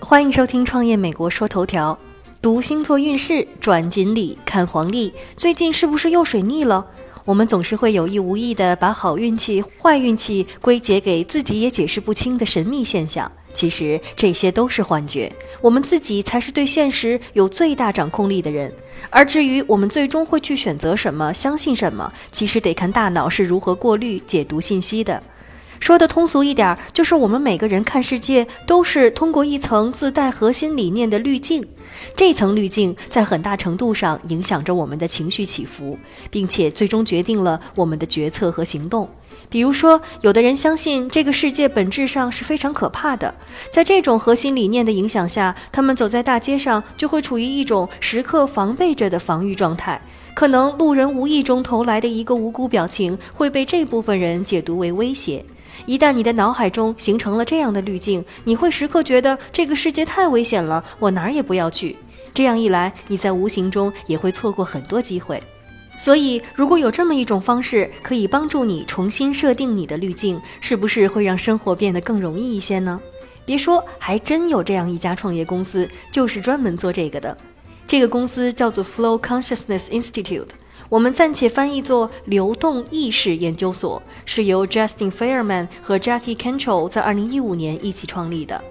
欢迎收听《创业美国说头条》，读星座运势，转锦鲤，看黄历。最近是不是又水逆了？我们总是会有意无意地把好运气、坏运气归结给自己也解释不清的神秘现象。其实这些都是幻觉，我们自己才是对现实有最大掌控力的人。而至于我们最终会去选择什么、相信什么，其实得看大脑是如何过滤、解读信息的。说的通俗一点，就是我们每个人看世界都是通过一层自带核心理念的滤镜，这层滤镜在很大程度上影响着我们的情绪起伏，并且最终决定了我们的决策和行动。比如说，有的人相信这个世界本质上是非常可怕的，在这种核心理念的影响下，他们走在大街上就会处于一种时刻防备着的防御状态。可能路人无意中投来的一个无辜表情，会被这部分人解读为威胁。一旦你的脑海中形成了这样的滤镜，你会时刻觉得这个世界太危险了，我哪儿也不要去。这样一来，你在无形中也会错过很多机会。所以，如果有这么一种方式可以帮助你重新设定你的滤镜，是不是会让生活变得更容易一些呢？别说，还真有这样一家创业公司，就是专门做这个的。这个公司叫做 Flow Consciousness Institute。我们暂且翻译作流动意识研究所，是由 Justin Fairman 和 Jackie Cantrell 在2015年一起创立的。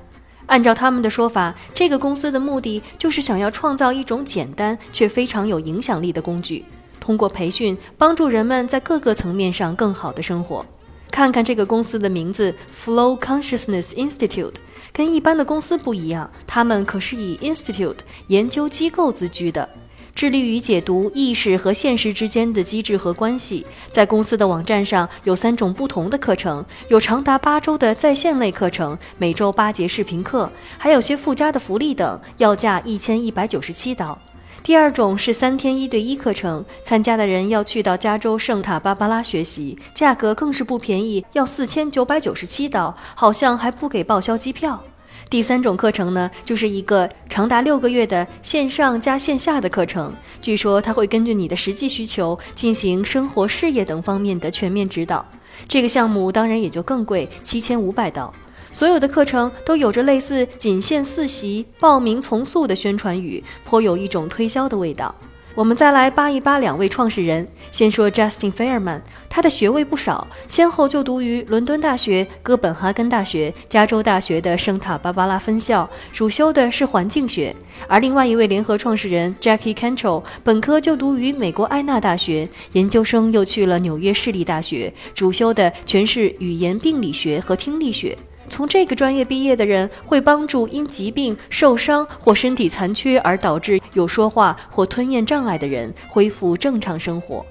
按照他们的说法，这个公司的目的就是想要创造一种简单却非常有影响力的工具，通过培训帮助人们在各个层面上更好的生活。看看这个公司的名字 Flow Consciousness Institute，跟一般的公司不一样，他们可是以 Institute 研究机构自居的。致力于解读意识和现实之间的机制和关系。在公司的网站上有三种不同的课程，有长达八周的在线类课程，每周八节视频课，还有些附加的福利等，要价一千一百九十七刀。第二种是三天一对一课程，参加的人要去到加州圣塔芭芭拉学习，价格更是不便宜，要四千九百九十七刀，好像还不给报销机票。第三种课程呢，就是一个长达六个月的线上加线下的课程。据说它会根据你的实际需求进行生活、事业等方面的全面指导。这个项目当然也就更贵，七千五百刀。所有的课程都有着类似“仅限四席，报名从速”的宣传语，颇有一种推销的味道。我们再来扒一扒两位创始人。先说 Justin Fairman，他的学位不少，先后就读于伦敦大学、哥本哈根大学、加州大学的圣塔芭芭拉分校，主修的是环境学。而另外一位联合创始人 Jackie Cantrell，本科就读于美国埃纳大学，研究生又去了纽约市立大学，主修的全是语言病理学和听力学。从这个专业毕业的人会帮助因疾病、受伤或身体残缺而导致有说话或吞咽障碍的人恢复正常生活。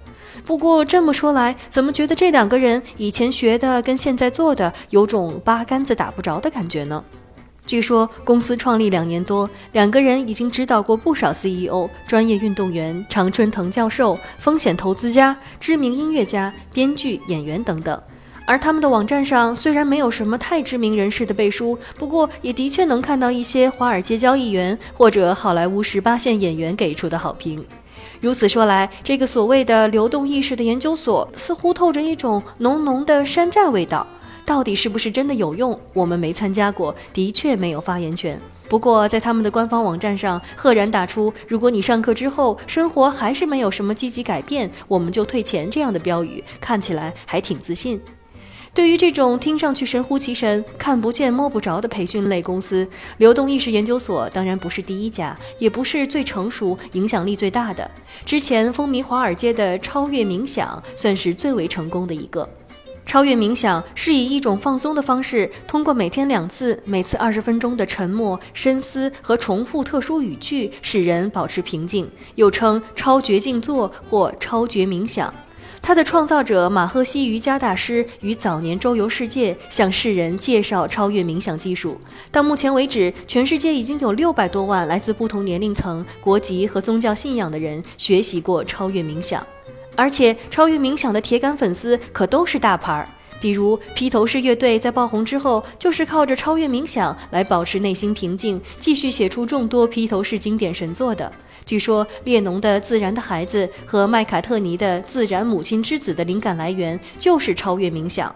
不过这么说来，怎么觉得这两个人以前学的跟现在做的有种八竿子打不着的感觉呢？据说公司创立两年多，两个人已经指导过不少 CEO、专业运动员、常春藤教授、风险投资家、知名音乐家、编剧、演员等等。而他们的网站上虽然没有什么太知名人士的背书，不过也的确能看到一些华尔街交易员或者好莱坞十八线演员给出的好评。如此说来，这个所谓的流动意识的研究所似乎透着一种浓浓的山寨味道。到底是不是真的有用？我们没参加过，的确没有发言权。不过在他们的官方网站上，赫然打出“如果你上课之后生活还是没有什么积极改变，我们就退钱”这样的标语，看起来还挺自信。对于这种听上去神乎其神、看不见摸不着的培训类公司，流动意识研究所当然不是第一家，也不是最成熟、影响力最大的。之前风靡华尔街的超越冥想算是最为成功的一个。超越冥想是以一种放松的方式，通过每天两次、每次二十分钟的沉默、深思和重复特殊语句，使人保持平静，又称超绝静坐或超绝冥想。他的创造者马赫西瑜伽大师于早年周游世界，向世人介绍超越冥想技术。到目前为止，全世界已经有六百多万来自不同年龄层、国籍和宗教信仰的人学习过超越冥想。而且，超越冥想的铁杆粉丝可都是大牌儿，比如披头士乐队在爆红之后，就是靠着超越冥想来保持内心平静，继续写出众多披头士经典神作的。据说列侬的《自然的孩子》和麦卡特尼的《自然母亲之子》的灵感来源就是超越冥想，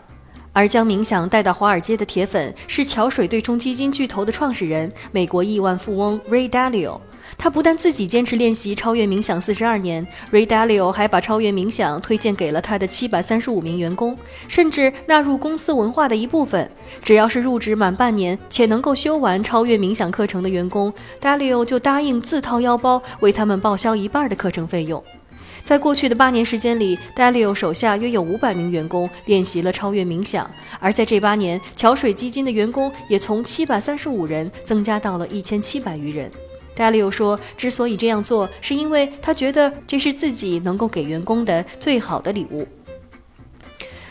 而将冥想带到华尔街的铁粉是桥水对冲基金巨头的创始人、美国亿万富翁 Ray Dalio。他不但自己坚持练习超越冥想四十二年，Ray Dalio 还把超越冥想推荐给了他的七百三十五名员工，甚至纳入公司文化的一部分。只要是入职满半年且能够修完超越冥想课程的员工，Dalio 就答应自掏腰包为他们报销一半的课程费用。在过去的八年时间里，Dalio 手下约有五百名员工练习了超越冥想，而在这八年，桥水基金的员工也从七百三十五人增加到了一千七百余人。Dalio 说：“之所以这样做，是因为他觉得这是自己能够给员工的最好的礼物。”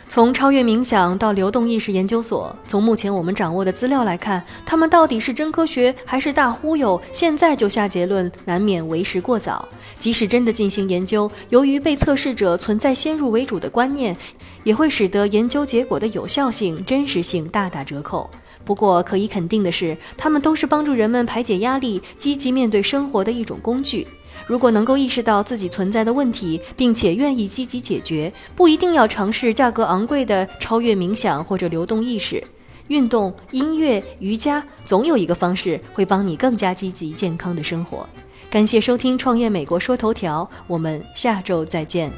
从超越冥想到流动意识研究所，从目前我们掌握的资料来看，他们到底是真科学还是大忽悠？现在就下结论，难免为时过早。即使真的进行研究，由于被测试者存在先入为主的观念，也会使得研究结果的有效性、真实性大打折扣。不过，可以肯定的是，他们都是帮助人们排解压力、积极面对生活的一种工具。如果能够意识到自己存在的问题，并且愿意积极解决，不一定要尝试价格昂贵的超越冥想或者流动意识、运动、音乐、瑜伽，总有一个方式会帮你更加积极健康的生活。感谢收听《创业美国说头条》，我们下周再见。